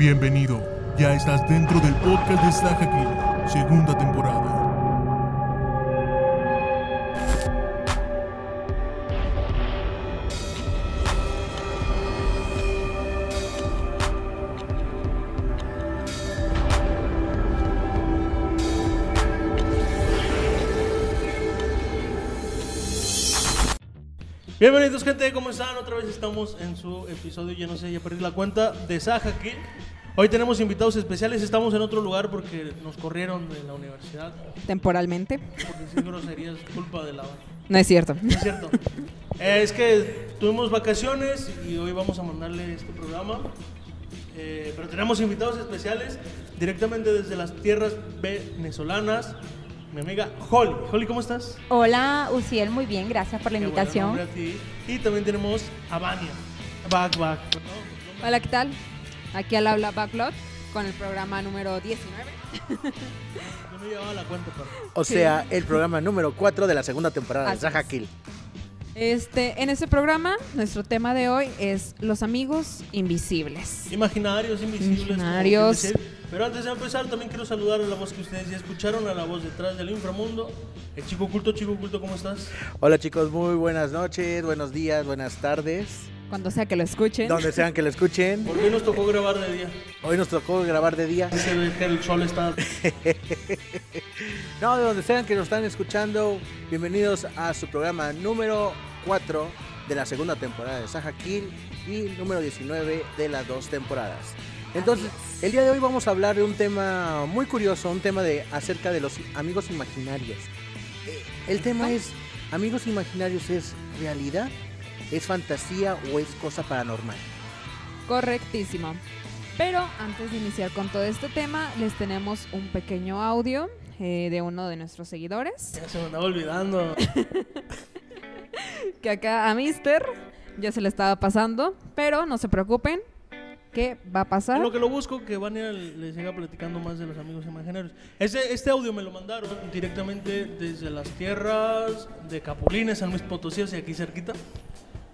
Bienvenido, ya estás dentro del podcast de Saga Kill, segunda temporada. Bienvenidos gente, ¿cómo están? Otra vez estamos en su episodio, ya no sé, ya perdí la cuenta, de Saja Kill. Hoy tenemos invitados especiales, estamos en otro lugar porque nos corrieron de la universidad. Temporalmente. Porque sin groserías, culpa de la... No es cierto. No es cierto. Eh, es que tuvimos vacaciones y hoy vamos a mandarle este programa. Eh, pero tenemos invitados especiales directamente desde las tierras venezolanas. Mi amiga Holly. Holly, ¿cómo estás? Hola, Uciel, muy bien, gracias por la Qué invitación. a ti. Y también tenemos a Vania. Back, back. Hola, ¿qué tal? Aquí al habla Backlot con el programa número 19. No me llevaba la cuenta, pero... O sea, el programa número 4 de la segunda temporada de Así Saja es. Kill. Este, en este programa, nuestro tema de hoy es los amigos invisibles. Imaginarios, invisibles. Imaginarios. dice. Pero antes de empezar, también quiero saludar a la voz que ustedes ya escucharon, a la voz detrás del inframundo. El chico oculto, chico oculto, ¿cómo estás? Hola chicos, muy buenas noches, buenos días, buenas tardes. Cuando sea que lo escuchen. Donde sean que lo escuchen. Por qué nos tocó grabar de día? Hoy nos tocó grabar de día. Ve que el sol está... No, de donde sean que nos están escuchando, bienvenidos a su programa número 4 de la segunda temporada de Saja Kill y número 19 de las dos temporadas. Entonces, el día de hoy vamos a hablar de un tema muy curioso, un tema de acerca de los amigos imaginarios. Eh, El tema es, amigos imaginarios es realidad, es fantasía o es cosa paranormal. Correctísimo. Pero antes de iniciar con todo este tema, les tenemos un pequeño audio eh, de uno de nuestros seguidores. Ya se me andaba olvidando. Que acá a Mister ya se le estaba pasando. Pero no se preocupen, que va a pasar. Lo que lo busco, que Vania les siga platicando más de los amigos imaginarios. Este, este audio me lo mandaron directamente desde las tierras de Capulines, San Luis Potosí, hacia aquí cerquita.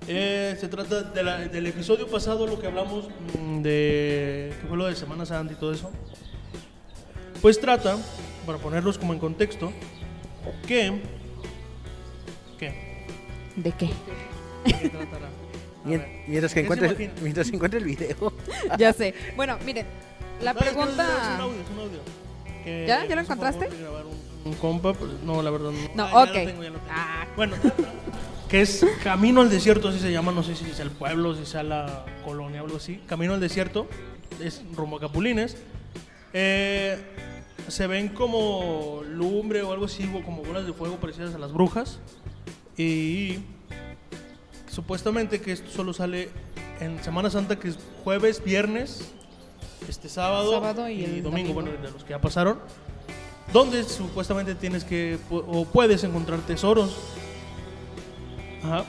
Eh, se trata del episodio pasado, lo que hablamos mm, de. que fue lo de Semana Santa y todo eso. Pues trata, para ponerlos como en contexto, que. ¿Qué? ¿De qué? ¿De qué tratará? Mientras que ¿Qué se encuentre, mientras encuentre el video. ya sé. Bueno, miren, la No, pregunta... Es un audio, es un audio. Que ¿Ya? ¿Ya lo encontraste? grabar un, un compa, no, la verdad no. No, Ah, ya ok. lo tengo, ya lo tengo. Ah. Bueno, que es Camino al Desierto, así se llama, no sé si es el pueblo, si sea la colonia o algo así. Camino al Desierto, es rumbo a Capulines. Eh, se ven como lumbre o algo así, como bolas de fuego parecidas a las brujas. Y supuestamente que esto solo sale en Semana Santa, que es jueves, viernes, este sábado, Sábado y y, el domingo, domingo. bueno, de los que ya pasaron, donde supuestamente tienes que o puedes encontrar tesoros. Ajá.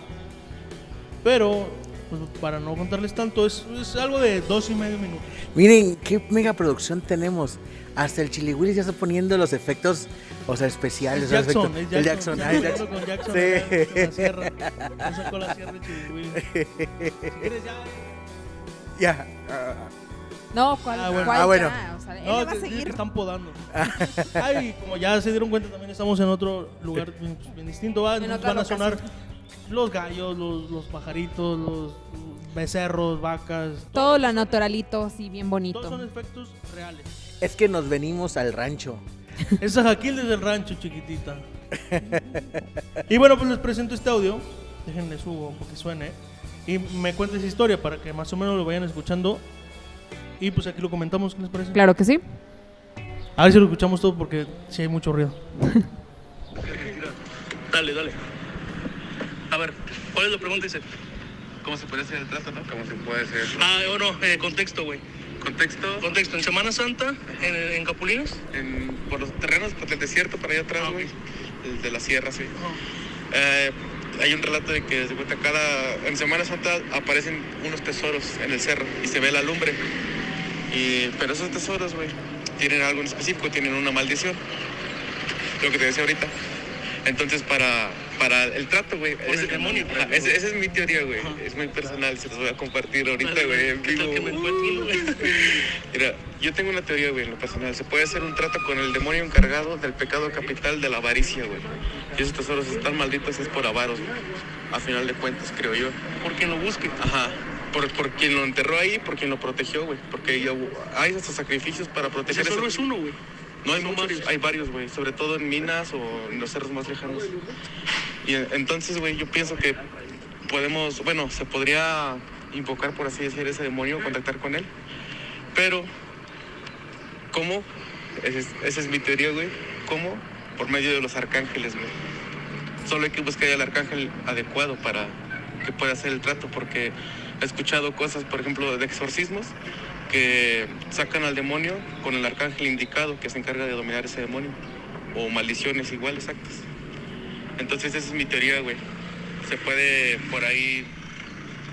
Pero pues, para no contarles tanto, es, es algo de dos y medio minutos. Miren qué mega producción tenemos. Hasta el Chili Willis ya está poniendo los efectos, o sea, especiales. Es o sea, Jackson, efectos- es el Jackson, Jackson. ah, el Jackson. con Jackson Sí. allá en la sierra. Ya sacó la sierra. Si quieres ya. Ya. ah, No, ¿cuál? Ah, bueno. cuál Ah, bueno. ya? O sea, No, va a seguir. están podando. Ay, como ya se dieron cuenta, también estamos en otro lugar bien, pues, bien distinto. ¿va? Nos van a sonar. Los gallos, los, los pajaritos, los becerros, vacas. Todo lo naturalito, así bien bonito. Todos son efectos reales. Es que nos venimos al rancho. Es Jaquil desde el rancho, chiquitita. y bueno, pues les presento este audio. Déjenle subo porque suene. Y me cuenta esa historia para que más o menos lo vayan escuchando. Y pues aquí lo comentamos, ¿qué les parece? Claro que sí. A ver si lo escuchamos todo porque sí hay mucho ruido. dale, dale. A ver, ¿cuál es la pregunta? Dice. ¿Cómo se puede hacer el trato, no? ¿Cómo se puede hacer? Ah, bueno, eh, contexto, güey. Contexto, Contexto, en Semana Santa, en, en Capulines. en, por los terrenos, por el desierto, para allá atrás, Ah, güey. El de la sierra, sí. Eh, hay un relato de que, cuenta, cada, en Semana Santa aparecen unos tesoros en el cerro y se ve la lumbre. Y, pero esos tesoros, güey, tienen algo en específico, tienen una maldición. Lo que te decía ahorita. Entonces, para, para el trato, güey. Con el ese- demonio, pues, ese- Esa es mi teoría, güey. Ajá. Es muy personal, se los voy a compartir ahorita, güey, en ¿qué tal vivo. Mira, yo tengo una teoría, güey, en lo personal. Se puede hacer un trato con el demonio encargado del pecado capital de la avaricia, güey. Y esos tesoros están malditos es por avaros, güey. A final de cuentas, creo yo. Por quien lo busque. Ajá. Por, por quien lo enterró ahí, por quien lo protegió, güey. Porque ya hubo- hay hasta sacrificios para proteger Ese solo ese- es uno, güey. No, hay muchos, hay varios, güey, sobre todo en minas o en los cerros más lejanos. Y en- entonces, güey, yo pienso que podemos, bueno, se podría invocar, por así decir, ese demonio, contactar con él. Pero, ¿cómo? Esa es, esa es mi teoría, güey. ¿Cómo? Por medio de los arcángeles, güey. Solo hay que buscar al arcángel adecuado para que pueda hacer el trato, porque he escuchado cosas, por ejemplo, de exorcismos, que sacan al demonio con el arcángel indicado que se encarga de dominar ese demonio. O maldiciones igual, exactas. Entonces esa es mi teoría, güey. Se puede por ahí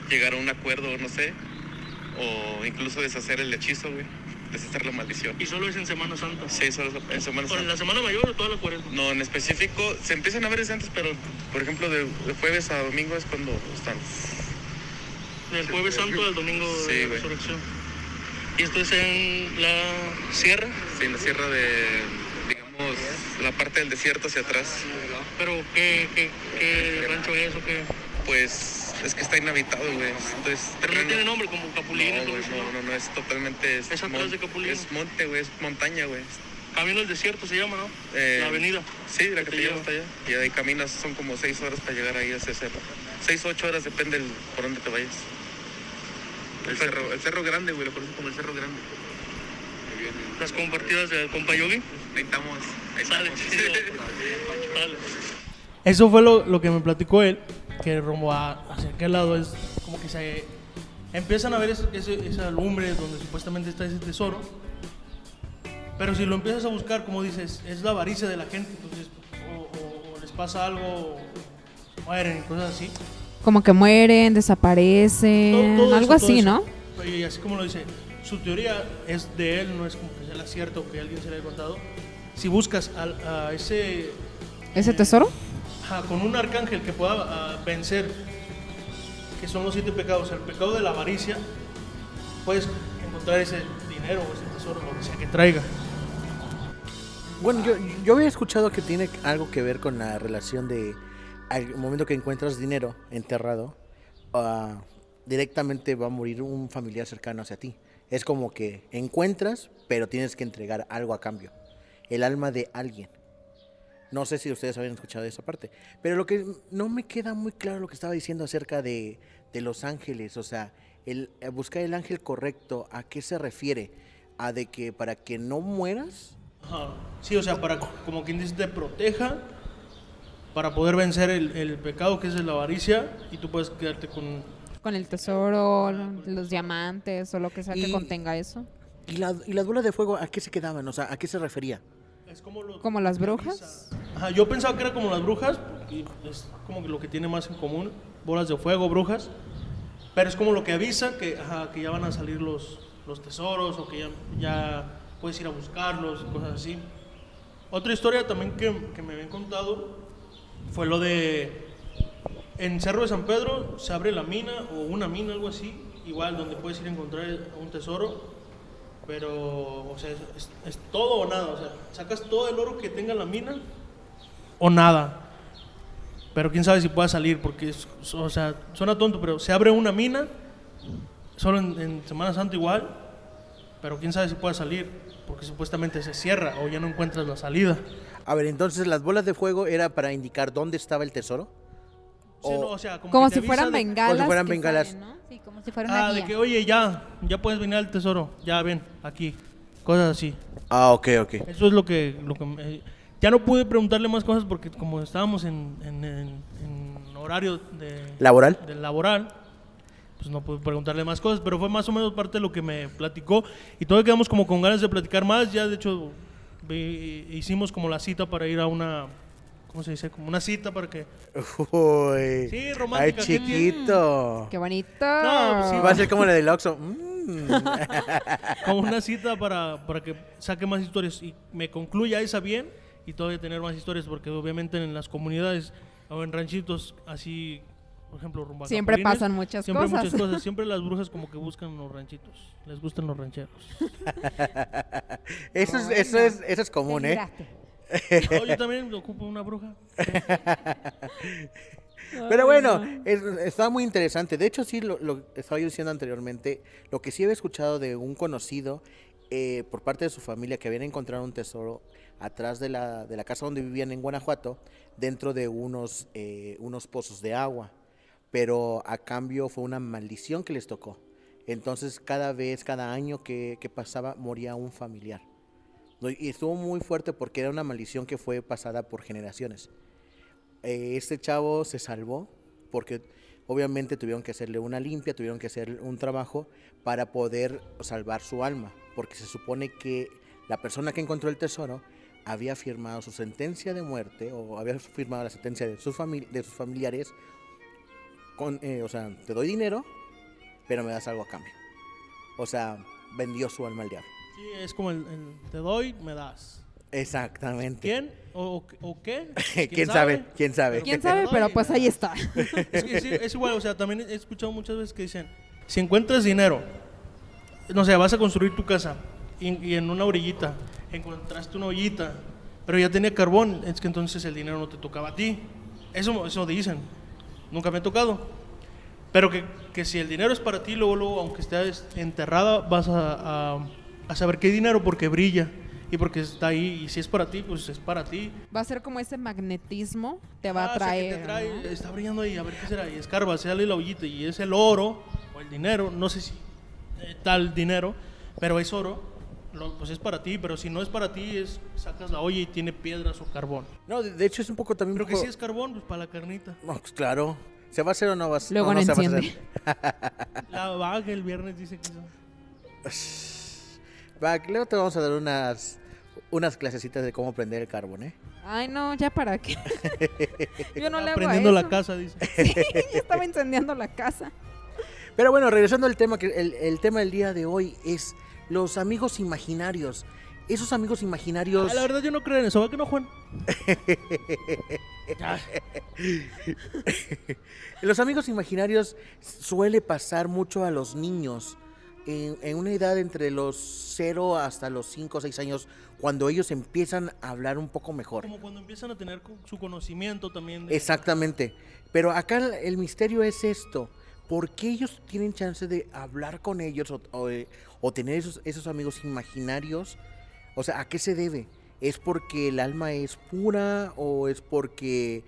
llegar a un acuerdo, no sé. O incluso deshacer el hechizo, güey. Deshacer la maldición. Y solo es en Semana Santa. Sí, solo en Semana ¿Con Santa. la Semana Mayor o toda la cuaresma? No, en específico, se empiezan a ver desde antes, pero por ejemplo de, de jueves a domingo es cuando están. Del Jueves Santo al Domingo Sí, de güey. Y esto es en la sierra, Sí, en la sierra de, digamos, la parte del desierto hacia atrás. pero ¿qué, qué, qué rancho es o qué? Pues es que está inhabitado, güey. Entonces, Pero no tiene nombre como No, Capulín. todo güey, no, no, no, es totalmente. Es atrás de Capulino. Es monte, güey, es montaña, güey. Camino al desierto se llama, ¿no? Eh, la avenida. Sí, la que te lleva hasta allá. Y ahí caminas, son como seis horas para llegar ahí a ese cerro. Seis, ocho horas, depende el- por dónde te vayas. El cerro, el cerro grande, güey, lo conocen como el cerro grande. Las compartidas del compa Yogi. Ahí estamos, ahí Sale. Eso fue lo, lo que me platicó él, que rumbo a- hacia aquel lado es como que se empiezan a ver ese- ese- esa lumbre donde supuestamente está ese tesoro. Pero si lo empiezas a buscar, como dices, es la avaricia de la gente, entonces o, o- o les pasa algo, o mueren y cosas así. Como que mueren, desaparecen, Todo- todo algo eso, así, eso. ¿no? Y así como lo dice, su teoría es de él, no es como que sea la cierta o que alguien se le haya contado. Si buscas al- a, ese ¿Ese tesoro? Ajá, con un arcángel que pueda ah, vencer, que son los siete pecados, el pecado de la avaricia, puedes encontrar ese dinero o ese tesoro, lo que sea que traiga. Bueno, yo, yo había escuchado que tiene algo que ver con la relación de al momento que encuentras dinero enterrado, ah, directamente va a morir un familiar cercano hacia ti. Es como que encuentras, pero tienes que entregar algo a cambio. El alma de alguien. No sé si ustedes habían escuchado esa parte. Pero lo que no me queda muy claro lo que estaba diciendo acerca de, de los ángeles. O sea, el, eh, buscar el ángel correcto, ¿a qué se refiere? ¿A de que para que no mueras? Sí, o sea, para, como quien dice, te proteja para poder vencer el, el pecado que es la avaricia y tú puedes quedarte con... Con el tesoro, los diamantes o lo que sea que Y- contenga eso. ¿Y, la, ¿Y las bolas de fuego a qué se quedaban? O sea, ¿a qué se refería? Es como, lo ¿Como las que brujas? Ajá, yo pensaba que era como las brujas, y es como que lo que tiene más en común, bolas de fuego, brujas, pero es como lo que avisa que, ajá, que ya van a salir los, los tesoros o que ya, ya puedes ir a buscarlos y cosas así. Otra historia también que, que me habían contado fue lo de en Cerro de San Pedro se abre la mina o una mina, algo así, igual donde puedes ir a encontrar un tesoro, pero, o sea, es, todo o nada, o sea, sacas todo el oro que tenga la mina o nada. Pero quién sabe si pueda salir, porque, es- o sea, suena tonto, pero se abre una mina, solo en, en Semana Santa igual, pero quién sabe si pueda salir, porque supuestamente se cierra o ya no encuentras la salida. A ver, entonces las bolas de fuego era para indicar dónde estaba el tesoro. Sí, O- no, o sea, como, Como si fueran de- bengalas. Como si fueran bengalas. Sí, como si fuera una Ah, de guía. que, oye, ya, ya puedes venir al tesoro, ya ven, aquí, cosas así. Ah, ok, ok. Eso es lo que, lo que me- ya no pude preguntarle más cosas porque como estábamos en, en- en- en horario de, ¿Laboral? del laboral, pues no pude preguntarle más cosas, pero fue más o menos parte de lo que me platicó y todavía quedamos como con ganas de platicar más, ya de hecho hicimos como la cita para ir a una, ¿cómo se dice? Como una cita para que... Uy. Sí, Ay, romántica, ¿qué tiene? chiquito. Qué bonito. No, pues sí, Va a ser como la del Oxxo. Mm. como una cita para, para que saque más historias y me concluya esa bien y todavía tener más historias, porque obviamente en las comunidades o en ranchitos así, por ejemplo, rumbo a Siempre Capulines, pasan muchas siempre cosas. muchas cosas. Siempre las brujas como que buscan los ranchitos, les gustan los rancheros. Eso es, eso es, eso es común, ¿eh? yo también ocupo una bruja. Pero bueno, es- está muy interesante. De hecho, sí, lo, lo estaba yo diciendo anteriormente, lo que sí había escuchado de un conocido eh, por parte de su familia que habían encontrado un tesoro atrás de la, de la casa donde vivían en Guanajuato, dentro de unos, eh, unos pozos de agua. Pero a cambio fue una maldición que les tocó. Entonces, cada vez, cada año que, que pasaba, moría un familiar. Y estuvo muy fuerte porque era una maldición que fue pasada por generaciones eh, este chavo se salvó porque obviamente tuvieron que hacerle una limpia, tuvieron que hacer un trabajo para poder salvar su alma, porque se supone que la persona que encontró el tesoro había firmado su sentencia de muerte o había firmado la sentencia de sus, de sus familiares con, eh, o sea, te doy dinero, pero me das algo a cambio. O sea, vendió su alma al diablo. Sí, es como el, el te doy, me das. Exactamente. ¿Quién? ¿O, o- o qué? ¿Quién sabe? ¿Quién sabe? ¿Quién sabe? Pero pues ahí está. Es, sí, es igual, o sea, también he escuchado muchas veces que dicen, si encuentras dinero, no sé, vas a construir tu casa y, y en una orillita encontraste una ollita, pero ya tenía carbón, es que entonces el dinero no te tocaba a ti. Eso, eso dicen, nunca me ha tocado. Pero que, que si el dinero es para ti, luego, luego aunque estés enterrada, vas a, a- a saber qué dinero porque brilla y porque está ahí. Y si es para ti, pues es para ti. Va a ser como ese magnetismo, te va Ah, a que traer. te trae, ¿no? Está brillando ahí, a ver qué será. Y escarba, sale la ollita y es el oro o el dinero, no sé si eh, tal dinero, pero es oro, lo- pues es para ti. Pero si no es para ti, es sacas la olla y tiene piedras o carbón. No, de, de hecho es un poco también... Pero un que poco- si es carbón, pues para la carnita. No, pues claro. ¿Se va a hacer o no va a ser? Luego no se va a enciende. hacer? La vaga el viernes dice que no. Va, luego te vamos a dar unas, unas clasecitas de cómo prender el carbón, ¿eh? Ay, no, ya para qué. Yo no le hago Prendiendo la casa, dice. Sí, yo estaba incendiando la casa. Pero bueno, regresando al tema, que el, el tema del día de hoy es los amigos imaginarios. Esos amigos imaginarios... Ah, la verdad yo no creo en eso, ¿va que no, Juan? Los amigos imaginarios suele pasar mucho a los niños en, en una edad entre los 0 hasta los 5 o 6 años, cuando ellos empiezan a hablar un poco mejor. Como cuando empiezan a tener su conocimiento también. de- Exactamente. Pero acá el misterio es esto. ¿Por qué ellos tienen chance de hablar con ellos o, o, o tener esos, esos amigos imaginarios? O sea, ¿a qué se debe? ¿Es porque el alma es pura o es porque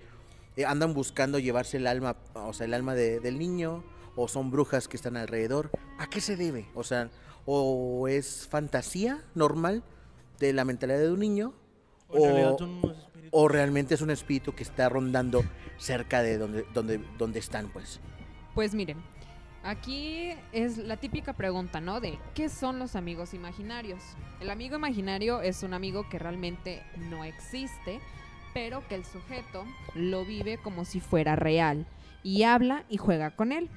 eh, andan buscando llevarse el alma, o sea, el alma de- del niño? ¿O son brujas que están alrededor? ¿A qué se debe? O sea, ¿o es fantasía normal de la mentalidad de un niño? o o realmente es un espíritu que está rondando cerca de donde, donde, donde están, pues. Pues miren, aquí es la típica pregunta, ¿no? De ¿qué son los amigos imaginarios? El amigo imaginario es un amigo que realmente no existe, pero que el sujeto lo vive como si fuera real y habla y juega con él.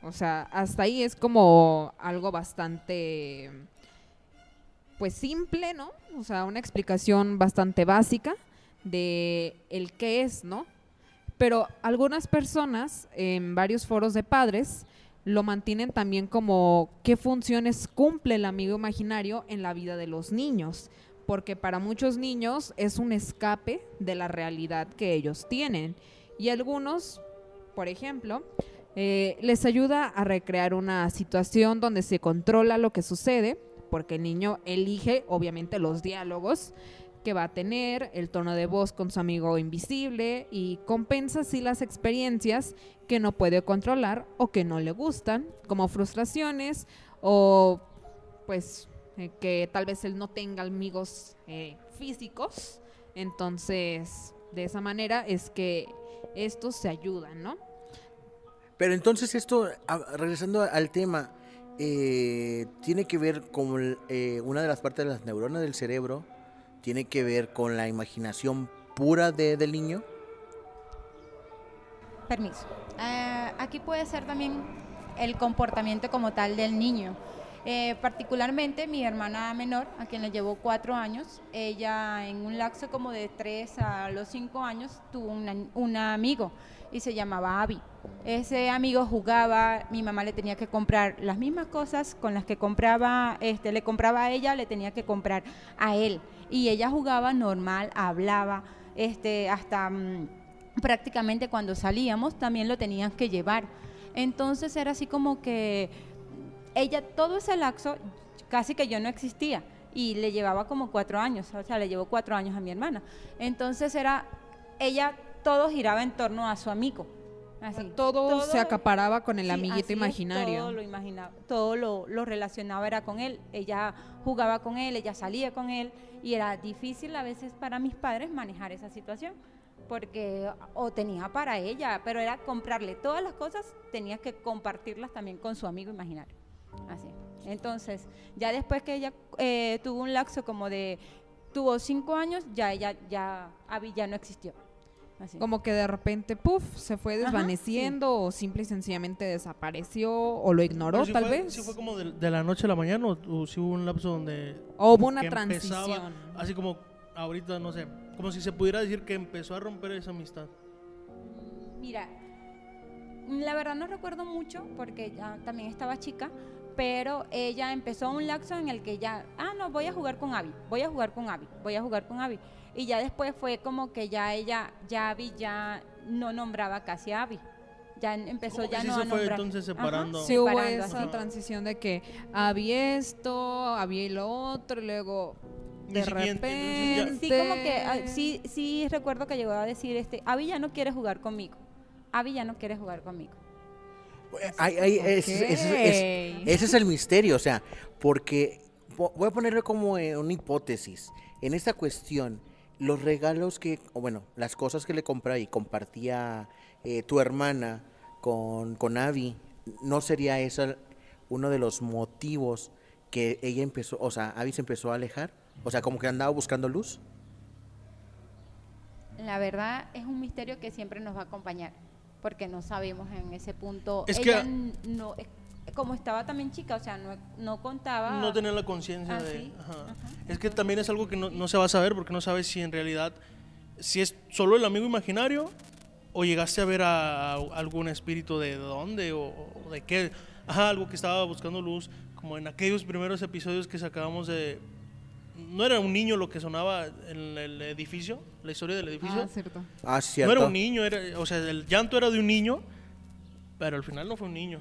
O sea, hasta ahí es como algo bastante, pues simple, ¿no? O sea, una explicación bastante básica de el qué es, ¿no? Pero algunas personas en varios foros de padres lo mantienen también como qué funciones cumple el amigo imaginario en la vida de los niños, porque para muchos niños es un escape de la realidad que ellos tienen. Y algunos, por ejemplo, eh, les ayuda a recrear una situación donde se controla lo que sucede, porque el niño elige obviamente los diálogos que va a tener, el tono de voz con su amigo invisible y compensa así las experiencias que no puede controlar o que no le gustan, como frustraciones o pues eh, que tal vez él no tenga amigos eh, físicos. Entonces, de esa manera es que estos se ayudan, ¿no? Pero entonces esto, regresando al tema, eh, tiene que ver con una de las partes de las neuronas del cerebro, tiene que ver con la imaginación pura de- del niño. Permiso. Ah, aquí puede ser también el comportamiento como tal del niño. Eh, particularmente mi hermana menor, a quien le llevó cuatro años, ella en un lapso como de tres a los cinco años tuvo un amigo y se llamaba Abby. Ese amigo jugaba, mi mamá le tenía que comprar las mismas cosas con las que compraba, este, le compraba a ella, le tenía que comprar a él. Y ella jugaba normal, hablaba, este, hasta mm, prácticamente cuando salíamos también lo tenían que llevar. Entonces era así como que ella todo ese laxo casi que yo no existía y le llevaba como cuatro años, o sea, le llevó cuatro años a mi hermana. Entonces era, ella todo giraba en torno a su amigo. Así. Todo, se acaparaba con el Sí, amiguito es, imaginario. todo lo imaginaba, todo lo, lo relacionaba era con él. Ella jugaba con él, ella salía con él y era difícil a veces para mis padres manejar esa situación porque o tenía para ella, pero era comprarle todas las cosas, tenía que compartirlas también con su amigo imaginario. Así. Entonces, ya después que ella eh, tuvo un lapso como de, tuvo cinco años, ya ella, ya, Abby ya no existió. Así. Como que de repente, puff, se fue Ajá, desvaneciendo o simple y sencillamente desapareció o lo ignoró sí tal fue- vez. Sí fue como de, de la noche a la mañana o, o sí hubo un lapso donde... O hubo una que empezaba, transición. así como ahorita, no sé, como si se pudiera decir que empezó a romper esa amistad. Mira, la verdad no recuerdo mucho porque ya también estaba chica, pero ella empezó un lapso en el que ya, ah, no, voy a jugar con Abby, voy a jugar con Abby, voy a jugar con Abby. Y ya después fue como que ya ella, ya Abby ya no nombraba casi a Abby. Ya empezó Como que ya sí no se a fue nombrar. entonces Ajá, separando. Sí hubo separando esa así. transición de que había esto, había lo otro, y luego de entonces repente... Sí, como que ah, sí, sí recuerdo que llegó a decir este, Abby ya no quiere jugar conmigo. Abby ya no quiere jugar conmigo. Ay, ay, ese, ese- ese- es el misterio, o sea, porque po- voy a ponerlo como eh, una hipótesis. En esta cuestión, los regalos que, o bueno, las cosas que le compraba y compartía eh, tu hermana con, con Abby, ¿no sería eso uno de los motivos que ella empezó, o sea, Abby se empezó a alejar? O sea, como que andaba buscando luz. La verdad es un misterio que siempre nos va a acompañar, porque no sabemos en ese punto. Es Ella que- n- no, es- como estaba también chica, o sea, no, no contaba. No tener la conciencia Ah, de... sí, ajá. ajá. Es que también es algo que no, no se va a saber porque no sabes si en realidad, si es solo el amigo imaginario o llegaste a ver a, a algún espíritu de dónde o, o de qué. Ajá, algo que estaba buscando luz, como en aquellos primeros episodios que sacábamos de... No era un niño lo que sonaba en el edificio, la historia del edificio. Ah, cierto. Ah, no cierto. era un niño, era, o sea, el llanto era de un niño, pero al final no fue un niño.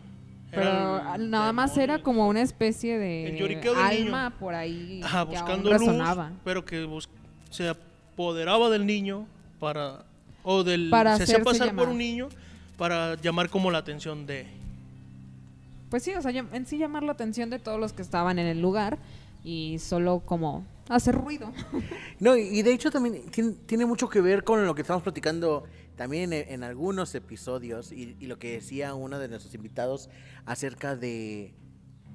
Pero el nada más era como una especie de alma niño. por ahí Ajá, que aún buscando luz, resonaba. pero que se apoderaba del niño para o del Para se hacía pasar llamar. por un niño para llamar como la atención de Pues sí, o sea, en sí llamar la atención de todos los que estaban en el lugar y solo como hacer ruido. No, y de hecho también tiene, tiene mucho que ver con lo que estamos platicando también en, en algunos episodios y, y lo que decía uno de nuestros invitados acerca de,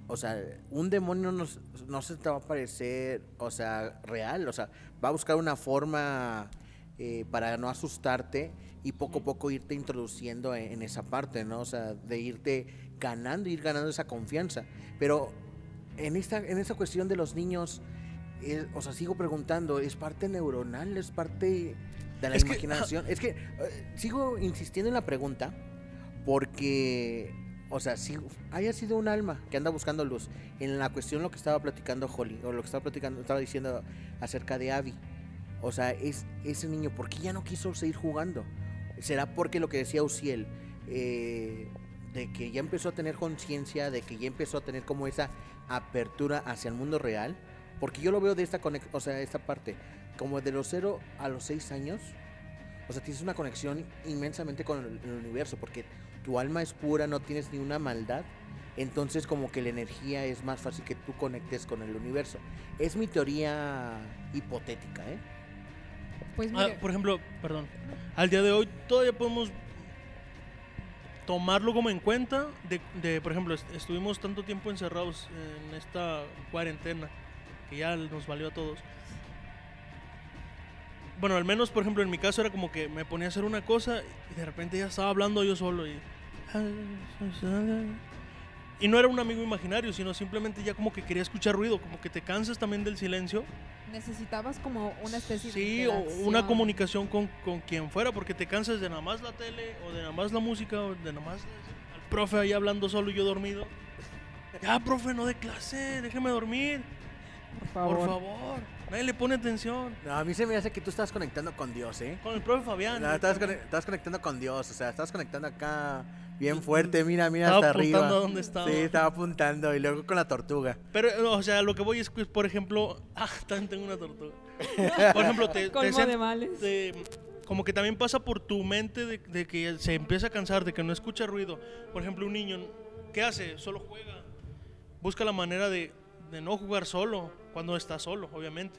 o sea, un demonio no, no se te va a parecer, o sea, real, o sea, va a buscar una forma eh, para no asustarte y poco a poco irte introduciendo en, en esa parte, ¿no? O sea, de irte ganando, ir ganando esa confianza. Pero en esta, en esta cuestión de los niños, es- o sea, sigo preguntando, ¿es parte neuronal? ¿Es parte de la Es que, imaginación? es que eh, sigo insistiendo en la pregunta porque, o sea, si haya sido un alma que anda buscando luz, en la cuestión lo que estaba platicando Holly, o lo que estaba platicando, estaba diciendo acerca de Abby, o sea, es ese niño, ¿por qué ya no quiso seguir jugando? ¿Será porque lo que decía Uciel, eh, de que ya empezó a tener conciencia, de que ya empezó a tener como esa apertura hacia el mundo real? Porque yo lo veo de esta o sea, esta parte, como de los 0 a los 6 años, o sea, tienes una conexión inmensamente con el, el universo, porque tu alma es pura, no tienes ni una maldad, entonces como que la energía es más fácil que tú conectes con el universo. Es mi teoría hipotética, ¿eh? Pues Ah, por ejemplo, perdón, al día de hoy todavía podemos tomarlo como en cuenta de, de, por ejemplo, est- estuvimos tanto tiempo encerrados en esta cuarentena que ya nos valió a todos. Bueno, al menos, por ejemplo, en mi caso era como que me ponía a hacer una cosa y de repente ya estaba hablando yo solo y... Y no era un amigo imaginario, sino simplemente ya como que quería escuchar ruido, como que te cansas también del silencio. Necesitabas como una especie de Sí, o una comunicación con, con quien fuera, porque te cansas de nada más la tele, o de nada más la música, o de nada más al profe ahí hablando solo y yo dormido. Ya, profe, no de clase, déjeme dormir, Por favor. por favor. Nadie le pone atención. No, a mí se me hace que tú estás conectando con Dios, ¿eh? Con el profe Fabián. No, estás, cone- estás conectando con Dios, o sea, estás conectando acá bien fuerte, mira, mira Estaba hasta arriba. apuntando a dónde estaba. Sí, estaba apuntando y luego con la tortuga. Pero, o sea, lo que voy es que, por ejemplo, ah, también tengo una tortuga. Por ejemplo, te, te de males. te- como que también pasa por tu mente de, de que se empieza a cansar, de que no escucha ruido. Por ejemplo, un niño, ¿qué hace? Solo juega. Busca la manera de, de no jugar solo, cuando está solo, obviamente.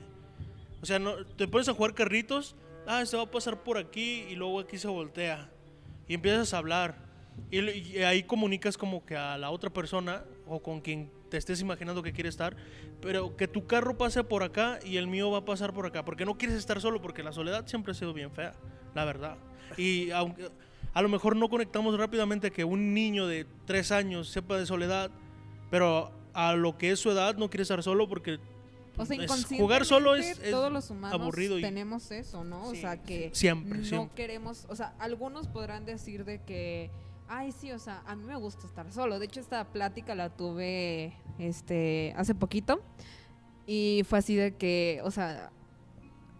O sea, no, te pones a jugar carritos, ah, se va a pasar por aquí y luego aquí se voltea. Y empiezas a hablar. Y ahí comunicas como que a la otra persona o con quien te estés imaginando que quiere estar, pero que tu carro pase por acá y el mío va a pasar por acá, porque no quieres estar solo, porque la soledad siempre ha sido bien fea, la verdad. Y aunque a lo mejor no conectamos rápidamente que un niño de tres años sepa de soledad, pero a lo que es su edad no quiere estar solo porque O sea, es- jugar solo es, es todos los humanos aburrido y tenemos eso, ¿no? O sea, que siempre, no siempre. queremos, o sea, algunos podrán decir de que, ay, sí, o sea, a mí me gusta estar solo. De hecho, esta plática la tuve este hace poquito y fue así de que, o sea,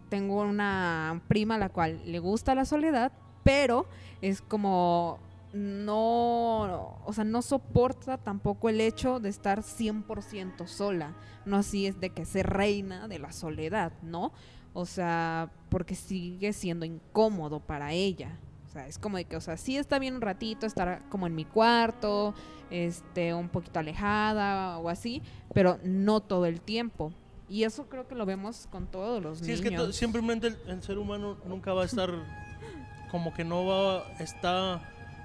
tengo una prima a la cual le gusta la soledad, pero es como no, o sea, no soporta tampoco el hecho de estar 100% sola. No así es de que se reina de la soledad, ¿no? O sea, porque sigue siendo incómodo para ella. O sea, es como de que, o sea, sí está bien un ratito estar como en mi cuarto, este, un poquito alejada o así, pero no todo el tiempo. Y eso creo que lo vemos con todos los Sí, es niños. que to- simplemente el, el ser humano nunca va a estar como que no va está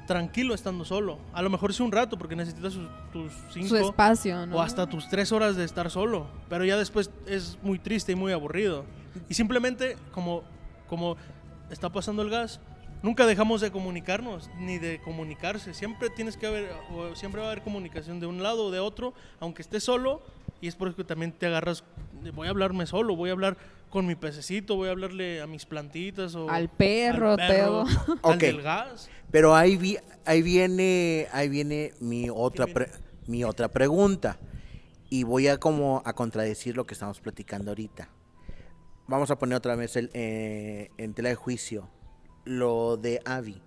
tranquilo estando solo. A lo mejor sí un rato porque necesitas sus- tus cinco Su espacio, ¿no? o hasta tus tres horas de estar solo. Pero ya después es muy triste y muy aburrido. Y simplemente como, como está pasando el gas, nunca dejamos de comunicarnos ni de comunicarse. Siempre tienes que haber, o siempre va a haber comunicación de un lado o de otro, aunque estés solo. Y es por eso que también te agarras, voy a hablarme solo, voy a hablar con mi pececito, voy a hablarle a mis plantitas o Al perro, al perro, todo. al del gas. Pero ahí, vi- ahí viene, ahí viene mi otra, viene? pre- mi otra pregunta. Y voy a como a contradecir lo que estamos platicando ahorita. Vamos a poner otra vez el, eh, en tela de juicio lo de Avi.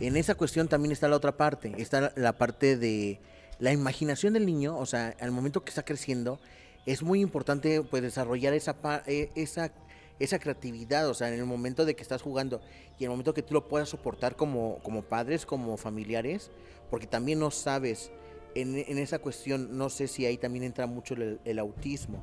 En esa cuestión también está la otra parte. Está la, la parte de la imaginación del niño. O sea, al momento que está creciendo, es muy importante pues desarrollar esa, eh, esa, esa creatividad. O sea, en el momento de que estás jugando y en el momento que tú lo puedas soportar como, como padres, como familiares, porque también no sabes, en, en esa cuestión, no sé si ahí también entra mucho el, el autismo.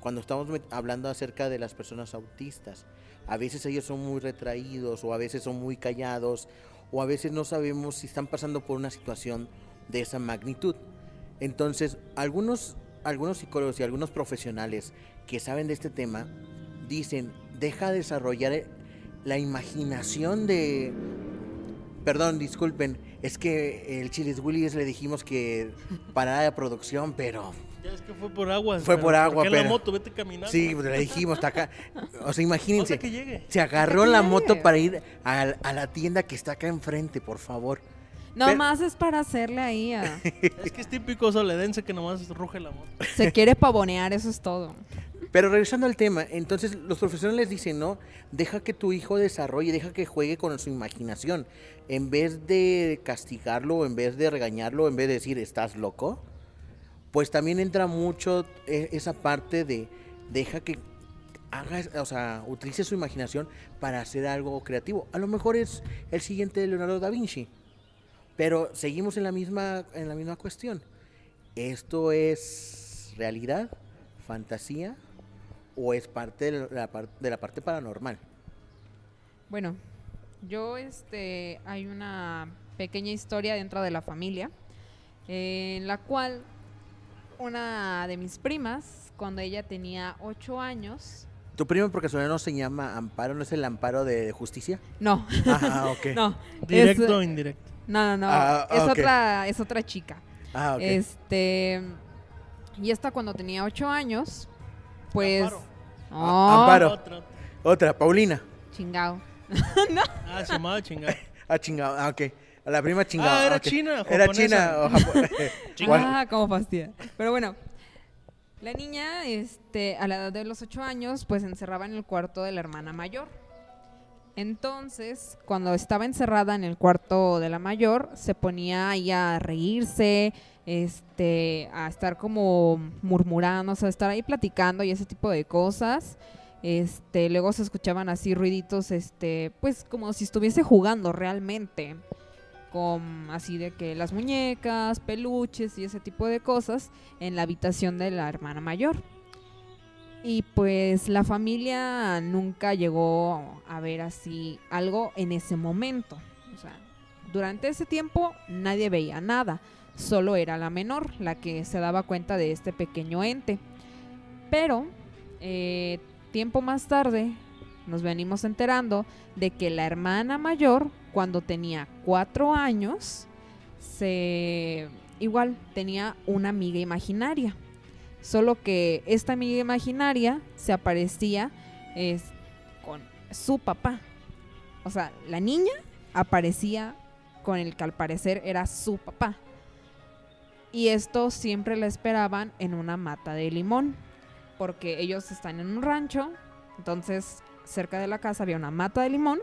Cuando estamos hablando acerca de las personas autistas, a veces ellos son muy retraídos o a veces son muy callados o a veces no sabemos si están pasando por una situación de esa magnitud. Entonces, algunos, algunos psicólogos y algunos profesionales que saben de este tema dicen, deja desarrollar eh, la imaginación de... Perdón, disculpen, es que el Chiles Willis le dijimos que parara de producción, pero Ya es que fue por agua. Fue pero por agua, ¿por qué la pero- moto? Vete caminando. sí, pues, le dijimos hasta acá. O sea, O imagínense, sea, que llegue. se agarró que la llegue. moto para ir a, a la tienda que está acá enfrente, por favor. No Pero- más es para hacerle ahí a... Es que es típico soledense que nomás ruge la moto. Se quiere pavonear, eso es todo. Pero regresando al tema, entonces los profesionales dicen, no, deja que tu hijo desarrolle, deja que juegue con su imaginación. En vez de castigarlo, en vez de regañarlo, en vez de decir, estás loco, pues también entra mucho eh, esa parte de deja que haga, o sea, utilice su imaginación para hacer algo creativo. A lo mejor es el siguiente Leonardo da Vinci, pero seguimos en la misma, en la misma cuestión. ¿Esto es realidad, fantasía o es parte de la, par- de la parte paranormal? Bueno, yo, este, hay una pequeña historia dentro de la familia en la cual una de mis primas, cuando ella tenía ocho años, ¿Tu primo por casualidad no se llama Amparo? ¿No es el Amparo de justicia? no, Ah, ok. no, Directo es- o indirecto. No, no, no, Ah, es otra, es otra chica. Ah, ok. Este. Y esta cuando tenía ocho años, pues. Amparo. No, Ah, Amparo. Otra. Otra, Paulina. chingao. Ah, se llamaba chingada. Ah, chingado. Ah, ok. A la prima chingada. Ah, era ok. china, Era japonesa. china o japo- Guau. Ah, cómo fastidia. Pero bueno, la niña, este, a la edad de los ocho años, pues se encerraba en el cuarto de la hermana mayor. Entonces, cuando estaba encerrada en el cuarto de la mayor, se ponía ahí a reírse, este, a estar como murmurando, o sea, estar ahí platicando y ese tipo de cosas. Este, luego se escuchaban así ruiditos, este, pues como si estuviese jugando realmente con así de que las muñecas, peluches y ese tipo de cosas en la habitación de la hermana mayor. Y pues la familia nunca llegó a ver así algo en ese momento. O sea, durante ese tiempo nadie veía nada, solo era la menor la que se daba cuenta de este pequeño ente. Pero eh, tiempo más tarde nos venimos enterando de que la hermana mayor, cuando tenía cuatro años, se igual tenía una amiga imaginaria. Solo que esta amiga imaginaria se aparecía es, con su papá. O sea, la niña aparecía con el que al parecer era su papá. Y esto siempre la esperaban en una mata de limón. Porque ellos están en un rancho. Entonces, cerca de la casa había una mata de limón.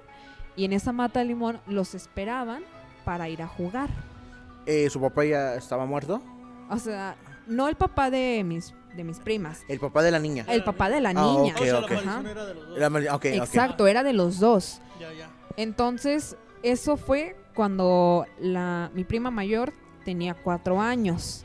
Y en esa mata de limón los esperaban para ir a jugar. Eh, ¿Su papá ya estaba muerto? O sea, no el papá de mis, de mis primas. El papá de la niña. El papá de la Ah, niña. ok, O sea, ok. la maldición Ajá. era de los dos. Exacto, era de los dos. Ya, ya. Entonces, eso fue cuando la, mi prima mayor tenía cuatro años.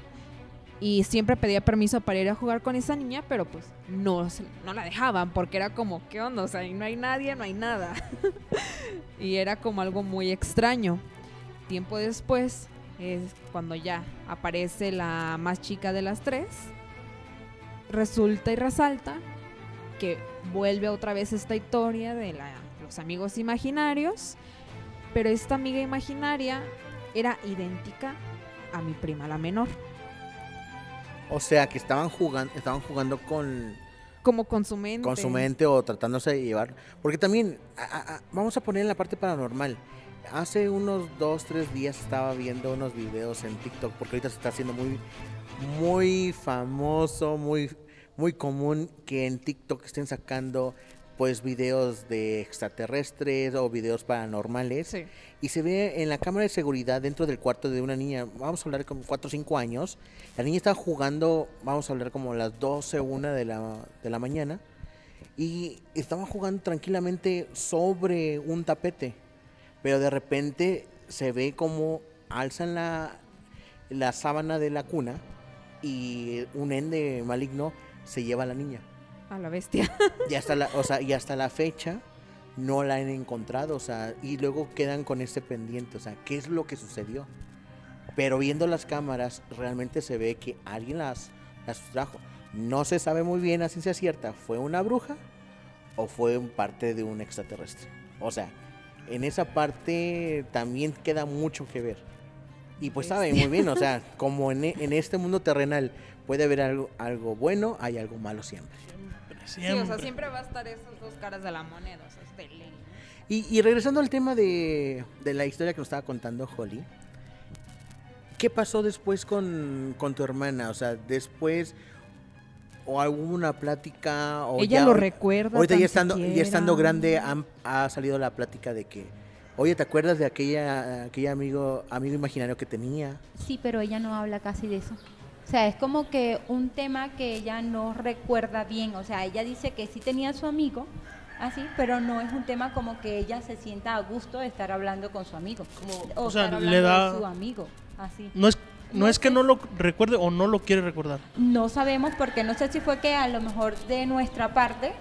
Y siempre pedía permiso para ir a jugar con esa niña, pero pues no, se- no la dejaban porque era como, ¿qué onda? O sea, ahí no hay nadie, no hay nada. y era como algo muy extraño. Tiempo después es cuando ya aparece la más chica de las tres. Resulta y resalta que vuelve otra vez esta historia de la- los amigos imaginarios, pero esta amiga imaginaria era idéntica a mi prima la menor, O sea, que estaban jugando, estaban jugando con, como con su mente. con su mente o tratándose de llevar. Porque también, a- a- a- vamos a poner en la parte paranormal. Hace unos dos, tres días estaba viendo unos videos en TikTok, porque ahorita se está haciendo muy, muy famoso, muy, muy común que en TikTok estén sacando pues videos de extraterrestres o videos paranormales. Sí. Y se ve en la cámara de seguridad dentro del cuarto de una niña, vamos a hablar como 4 o 5 años. La niña estaba jugando, vamos a hablar como las 12, 1 de la, de la mañana. Y estaba jugando tranquilamente sobre un tapete. Pero de repente se ve como alzan la, la sábana de la cuna y un ende maligno se lleva a la niña. A la bestia. Y hasta la, o sea, y hasta la fecha no la han encontrado, o sea, y luego quedan con ese pendiente, o sea, ¿qué es lo que sucedió? Pero viendo las cámaras, realmente se ve que alguien las, las trajo. No se sabe muy bien a ciencia cierta, ¿fue una bruja o fue parte de un extraterrestre? O sea, en esa parte también queda mucho que ver. Y pues saben muy bien, o sea, como en, e- en este mundo terrenal puede haber algo, algo bueno, hay algo malo siempre. Siempre, Sí, siempre. o sea, siempre va a estar esas dos caras de la moneda, o sea, es de ley. Y, y regresando al tema de, de la historia que nos estaba contando Holly, ¿qué pasó después con, con tu hermana? O sea, después, o hubo una plática, o Ella ya lo recuerda. Ahorita ya estando, ya estando siquiera. grande han- ha salido la plática de que, oye, ¿te acuerdas de aquella, aquella amigo, amigo imaginario que tenía? Sí, pero ella no habla casi de eso. O sea, es como que un tema que ella no recuerda bien. O sea, ella dice que sí tenía su amigo, así, pero no es un tema como que ella se sienta a gusto de estar hablando con su amigo. Como- o, o sea, estar le da- de su amigo, así. No es, no No es que no lo recuerde o no lo quiere recordar. No sabemos porque no sé si fue que a lo mejor de nuestra parte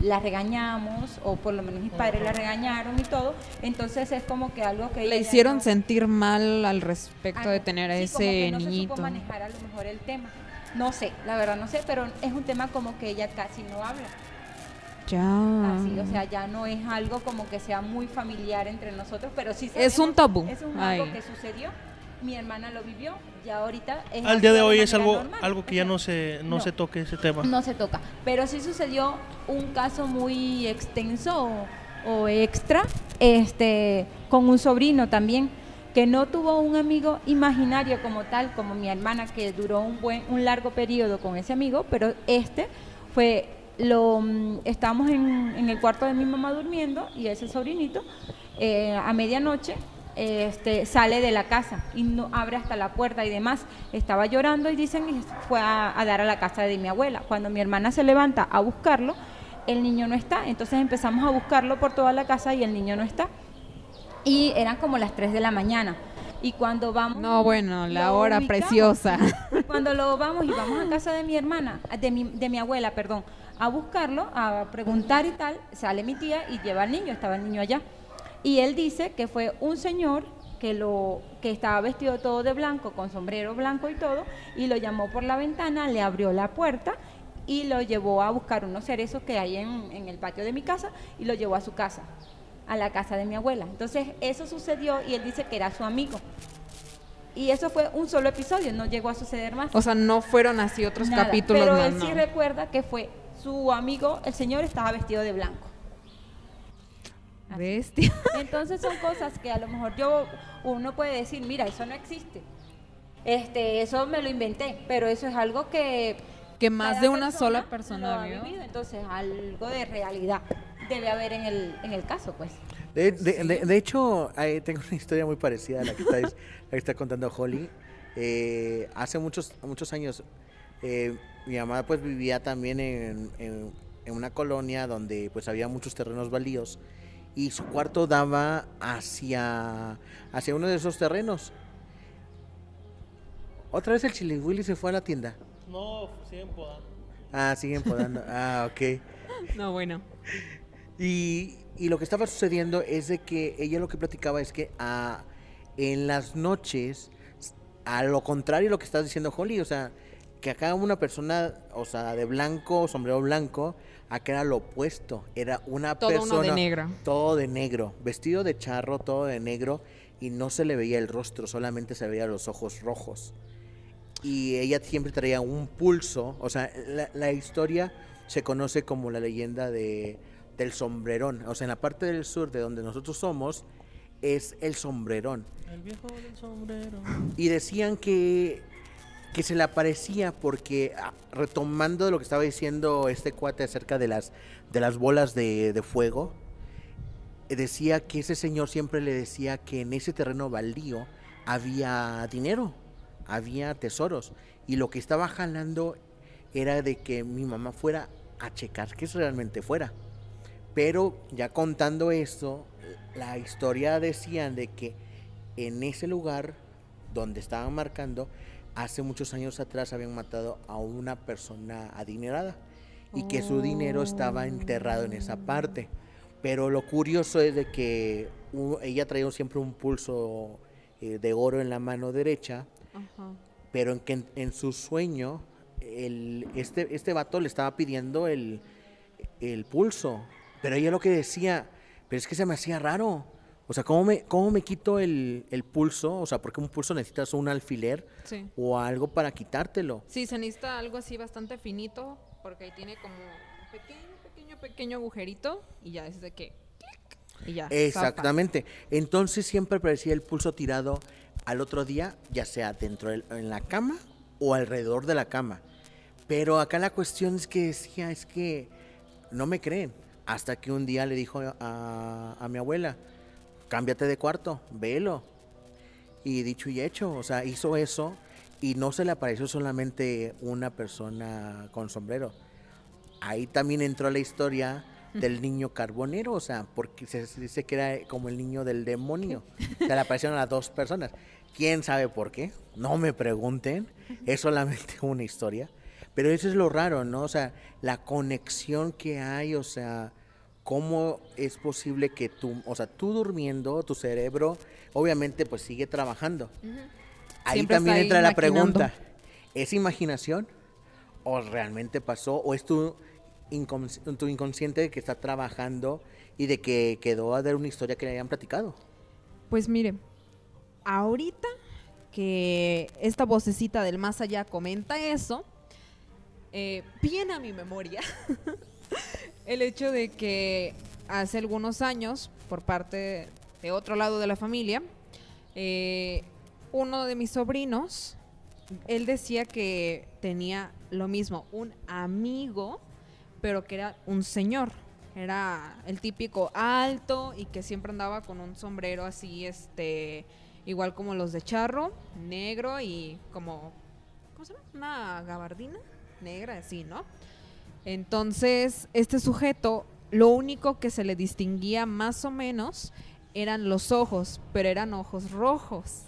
la regañamos o por lo menos mis padres la regañaron y todo. Entonces es como que algo que Le hicieron no- sentir mal al respecto de tener a Sí, como que ese no niñito. Se supo manejar a lo mejor el tema. No sé, la verdad no sé, pero es un tema como que ella casi no habla. Ya. Así, o sea, ya no es algo como que sea muy familiar entre nosotros, pero sí Es un tabú. Es un Ay. algo que sucedió mi hermana lo vivió, ya ahorita es Al día de hoy es algo, normal. algo que ya no se, no, no. se toque ese tema. no se toca. Pero sí sucedió un caso muy extenso o, o extra, este, con un sobrino también, que no tuvo un amigo imaginario como tal, como mi hermana, que duró un buen, un largo periodo con ese amigo, pero este fue lo mm, estábamos en, en el cuarto de mi mamá durmiendo y ese sobrinito eh, a medianoche este, sale de la casa y no abre hasta la puerta y demás. Estaba llorando y dicen y fue a, a dar a la casa de mi abuela. Cuando mi hermana se levanta a buscarlo, el niño no está. Entonces empezamos a buscarlo por toda la casa y el niño no está. Y eran como las 3 de la mañana. Y cuando vamos... No, bueno, la hora ubicamos. preciosa. Cuando lo vamos y vamos a casa de mi hermana, de mi, de mi abuela, perdón, a buscarlo, a preguntar y tal, sale mi tía y lleva al niño, estaba el niño allá. Y él dice que fue un señor que lo que estaba vestido todo de blanco, con sombrero blanco y todo, y lo llamó por la ventana, le abrió la puerta y lo llevó a buscar unos cerezos que hay en, en el patio de mi casa y lo llevó a su casa, a la casa de mi abuela. Entonces eso sucedió y él dice que era su amigo. Y eso fue un solo episodio, no llegó a suceder más. O sea, no fueron así otros Nada, capítulos Pero más, él sí recuerda que fue su amigo, el señor estaba vestido de blanco. Así. Bestia. Entonces son cosas que a lo mejor yo uno puede decir, mira, eso no existe. Este, eso me lo inventé, pero eso es algo que Que más de una sola persona lo ha vio. vivido, entonces algo de realidad debe haber en el en el caso, pues. De, de- de- de hecho, ahí tengo una historia muy parecida a la que está, la que está contando Holly. Eh, hace muchos, muchos años, eh, mi mamá pues vivía también en, en- en una colonia donde pues había muchos terrenos baldíos y su cuarto daba hacia, hacia uno de esos terrenos. Otra vez el Chili Willy se fue a la tienda. No, siguen podando. Ah, siguen podando. ah, ok. No, bueno. Y, y lo que estaba sucediendo es de que ella lo que platicaba es que ah, en las noches, a lo contrario de lo que estás diciendo Holly, o sea, que acá una persona, o sea, de blanco, sombrero blanco, acá era lo opuesto, era una Todo persona... de negro. Todo de negro, vestido de charro, todo de negro, y no se le veía el rostro, solamente se veía los ojos rojos. Y ella siempre traía un pulso, o sea, la, la historia se conoce como la leyenda de, del sombrerón. O sea, en la parte del sur de donde nosotros somos, es el sombrerón. El viejo del sombrero. Y decían que, que se le aparecía porque, ah, retomando lo que estaba diciendo este cuate acerca de las, de las bolas de, de fuego, decía que ese señor siempre le decía que en ese terreno baldío había dinero, había tesoros. Y lo que estaba jalando era de que mi mamá fuera a checar que realmente fuera. Pero ya contando esto, la historia decían de que en ese lugar donde estaban marcando, hace muchos años atrás habían matado a una persona adinerada y que su dinero estaba enterrado en esa parte. Pero lo curioso es de que ella traía siempre un pulso eh, de oro en la mano derecha, Ajá. pero en que en, en su sueño el, este, este vato le estaba pidiendo el, el pulso. Pero ella lo que decía, pero es que se me hacía raro. O sea, ¿cómo me, cómo me quito el, el pulso? O sea, porque un pulso necesitas un alfiler Sí. o algo para quitártelo. Sí, se necesita algo así bastante finito, porque ahí tiene como un pequeño, pequeño, pequeño agujerito y ya es de que... clic, Y ya. Exactamente. Entonces siempre parecía el pulso tirado al otro día, ya sea dentro del- en la cama o alrededor de la cama. Pero acá la cuestión es que decía, es que no me creen. Hasta que un día le dijo a, a mi abuela, cámbiate de cuarto, velo. Y dicho y hecho, o sea, hizo eso y no se le apareció solamente una persona con sombrero. Ahí también entró la historia del niño carbonero, o sea, porque se, dice que era como el niño del demonio. Se le aparecieron a las dos personas. ¿Quién sabe por qué? No me pregunten, es solamente una historia. Pero eso es lo raro, ¿no? O sea, la conexión que hay, o sea, cómo es posible que tú, o sea, tú durmiendo, tu cerebro, obviamente, pues sigue trabajando. Ahí Siempre también entra la pregunta, ¿es imaginación o realmente pasó o es tu, incons- tu inconsciente que está trabajando y de que quedó a dar una historia que le hayan platicado? Pues mire, ahorita que esta vocecita del más allá comenta eso, eh, viene a mi memoria el hecho de que hace algunos años, por parte de otro lado de la familia, eh, uno de mis sobrinos, él decía que tenía lo mismo, un amigo, pero que era un señor. Era el típico alto y que siempre andaba con un sombrero así, este, igual como los de charro, negro y como, ¿cómo se llama? Una gabardina negra, así, ¿no? Entonces, este sujeto, lo único que se le distinguía más o menos eran los ojos, pero eran ojos rojos.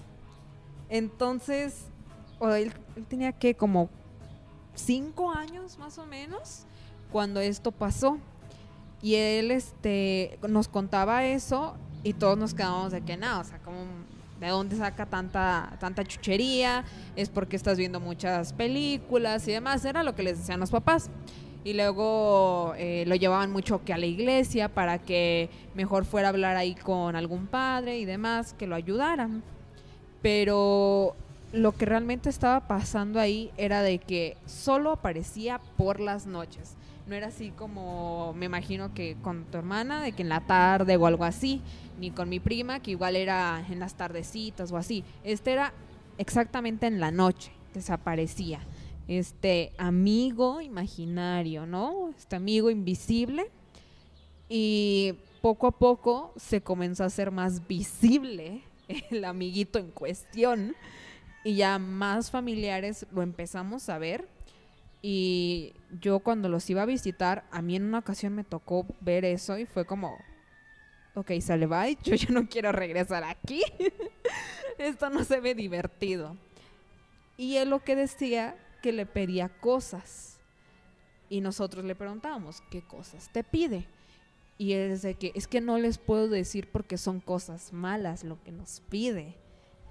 Entonces, o él, tenía que como cinco años más o menos cuando esto pasó. Y él este, nos contaba eso y todos nos quedamos de que nada, o sea, como de dónde saca tanta, tanta chuchería, es porque estás viendo muchas películas y demás, era lo que les decían los papás. Y luego eh, lo llevaban mucho que a la iglesia para que mejor fuera a hablar ahí con algún padre y demás, que lo ayudaran. Pero lo que realmente estaba pasando ahí era de que solo aparecía por las noches. No era así como me imagino que con tu hermana, de que en la tarde o algo así, ni con mi prima, que igual era en las tardecitas o así. Este era exactamente en la noche, desaparecía. Este amigo imaginario, ¿no? Este amigo invisible. Y poco a poco se comenzó a hacer más visible el amiguito en cuestión. Y ya más familiares lo empezamos a ver. Y yo cuando los iba a visitar, a mí en una ocasión me tocó ver eso y fue como, ok, sale bye, yo ya no quiero regresar aquí. Esto no se ve divertido. Y él lo que decía que le pedía cosas. Y nosotros le preguntábamos, ¿qué cosas te pide? Y él es de que, es que no les puedo decir porque son cosas malas lo que nos pide.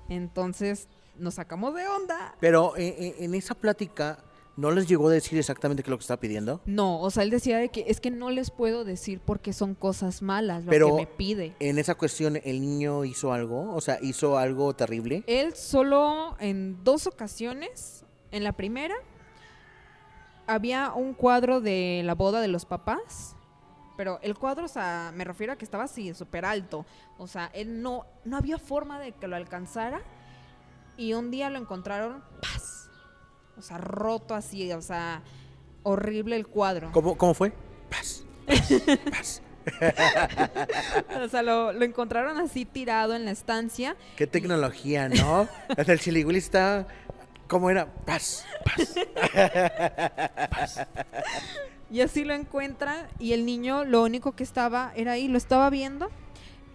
Entonces nos sacamos de onda. Pero eh, eh, en esa plática, ¿no les llegó a decir exactamente qué es lo que estaba pidiendo? No, o sea, él decía de que es que no les puedo decir porque son cosas malas lo Pero que me pide. en esa cuestión, ¿el niño hizo algo? O sea, ¿hizo algo terrible? Él solo en dos ocasiones, en la primera, había un cuadro de la boda de los papás, pero el cuadro, o sea, me refiero a que estaba así, súper alto. O sea, él no, no había forma de que lo alcanzara. Y un día lo encontraron, ¡paz! O sea, roto así, o sea, horrible el cuadro. ¿Cómo, cómo fue? Paz, paz, paz. O sea, lo, lo encontraron así tirado en la estancia. Qué tecnología, ¿no? Hasta el chiligüil está... ¿Cómo era? Paz, paz. Y así lo encuentra y el niño lo único que estaba era ahí, lo estaba viendo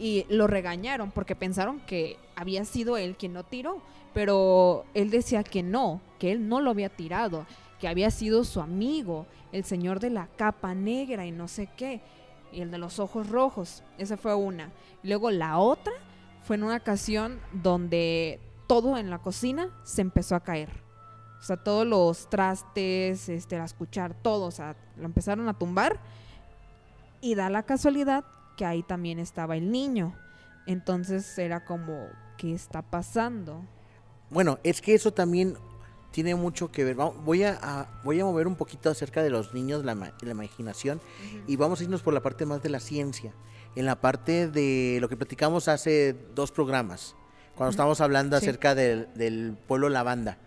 y lo regañaron porque pensaron que había sido él quien lo tiró, pero él decía que no, que él no lo había tirado, que había sido su amigo, el señor de la capa negra y no sé qué, y el de los ojos rojos, esa fue una. Luego la otra fue en una ocasión donde todo en la cocina se empezó a caer. O sea, todos los trastes, este, las cuchar, todo, o sea, lo empezaron a tumbar. Y da la casualidad que ahí también estaba el niño. Entonces era como, ¿qué está pasando? Bueno, es que eso también tiene mucho que ver. Voy a, a- voy a mover un poquito acerca de los niños, la, la imaginación, y vamos a irnos por la parte más de la ciencia. En la parte de lo que platicamos hace dos programas, cuando estábamos hablando Sí. acerca del, del pueblo lavanda.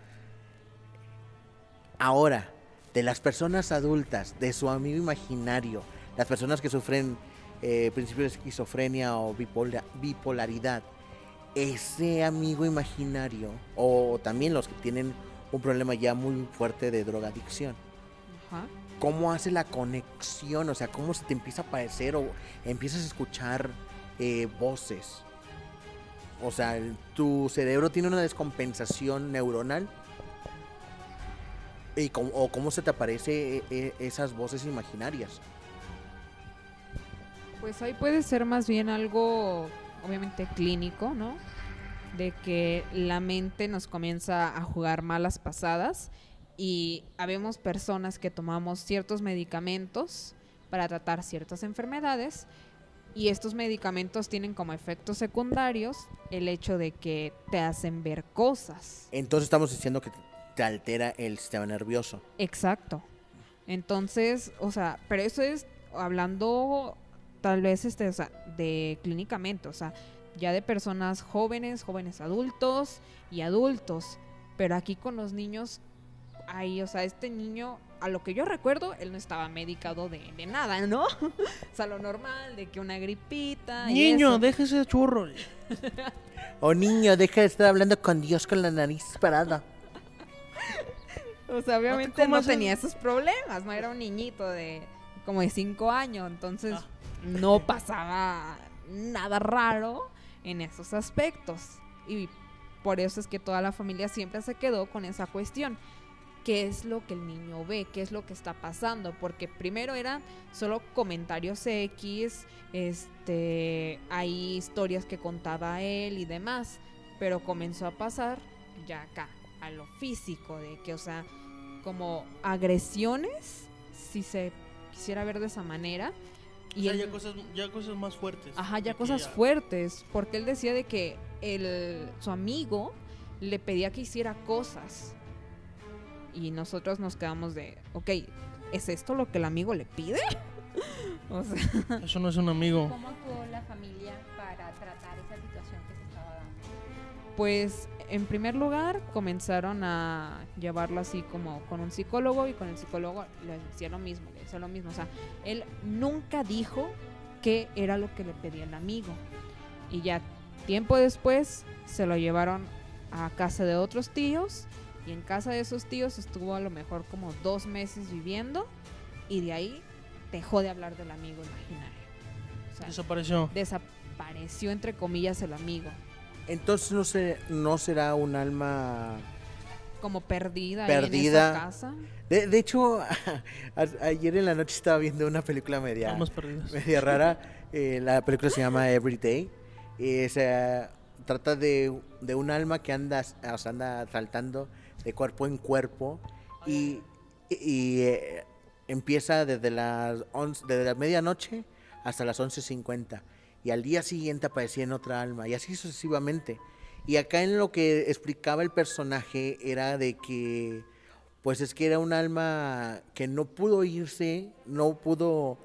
Ahora, de las personas adultas, de su amigo imaginario, las personas que sufren eh, principios de esquizofrenia o bipola- bipolaridad, ese amigo imaginario, o también los que tienen un problema ya muy fuerte de drogadicción, Ajá. ¿cómo hace la conexión? O sea, ¿cómo se te empieza a aparecer o empiezas a escuchar eh, voces? O sea, tu cerebro tiene una descompensación neuronal. ¿Y cómo, ¿O cómo se te aparece eh, esas voces imaginarias? Pues ahí puede ser más bien algo, obviamente, clínico, ¿no? De que la mente nos comienza a jugar malas pasadas y habemos personas que tomamos ciertos medicamentos para tratar ciertas enfermedades, Y estos medicamentos tienen como efectos secundarios el hecho de que te hacen ver cosas. Entonces estamos diciendo que te- te altera el sistema nervioso. Exacto. Entonces, o sea, pero eso es hablando tal vez este, o sea, de clínicamente, o sea, ya de personas jóvenes, jóvenes adultos y adultos. Pero aquí con los niños, ahí, o sea, este niño, a lo que yo recuerdo, él no estaba medicado de, de nada, ¿no? o sea, lo normal, de que una gripita. y Niño, eso. déjese de churro. Oh niño, deja de estar hablando con Dios con la nariz parada. O sea, obviamente no, tenía esos problemas, no era un niñito de como de 5 años, entonces Ah. no pasaba nada raro en esos aspectos. Y por eso es que toda la familia siempre se quedó con esa cuestión. ¿Qué es lo que el niño ve? ¿Qué es lo que está pasando? Porque primero eran solo comentarios X, este, hay historias que contaba él y demás, pero comenzó a pasar ya acá, a lo físico, de que, o sea, como agresiones, si se quisiera ver de esa manera. Y Y él- ya, cosas, ya cosas más fuertes. Ajá, ya cosas ya- fuertes, porque él decía de que el, su amigo le pedía que hiciera cosas. Y nosotros nos quedamos de, ok, ¿es esto lo que el amigo le pide? o sea, Eso no es un amigo. ¿Cómo actuó la familia para tratar esa situación que se estaba dando? pues en primer lugar comenzaron a llevarlo así como con un psicólogo y con el psicólogo le decía lo mismo, le decía lo mismo. O sea, él nunca dijo qué era lo que le pedía el amigo. Y ya tiempo después se lo llevaron a casa de otros tíos y en casa de esos tíos estuvo a lo mejor como dos meses viviendo y de ahí dejó de hablar del amigo imaginario. O sea, Desapareció. desapareció entre comillas el amigo. Entonces no, se, no será un alma... como perdida, Perdida. en esa casa. De, de hecho, a- ayer en la noche estaba viendo una película media, media rara. Eh, la película se llama Everyday. Eh, se trata de, de un alma que anda, o sea, anda saltando de cuerpo en cuerpo y, y, eh, empieza desde las, 11 desde la medianoche hasta las 11.50 y al día siguiente aparecía en otra alma y así sucesivamente. Y acá en lo que explicaba el personaje era de que pues es que era un alma que no pudo irse, no pudo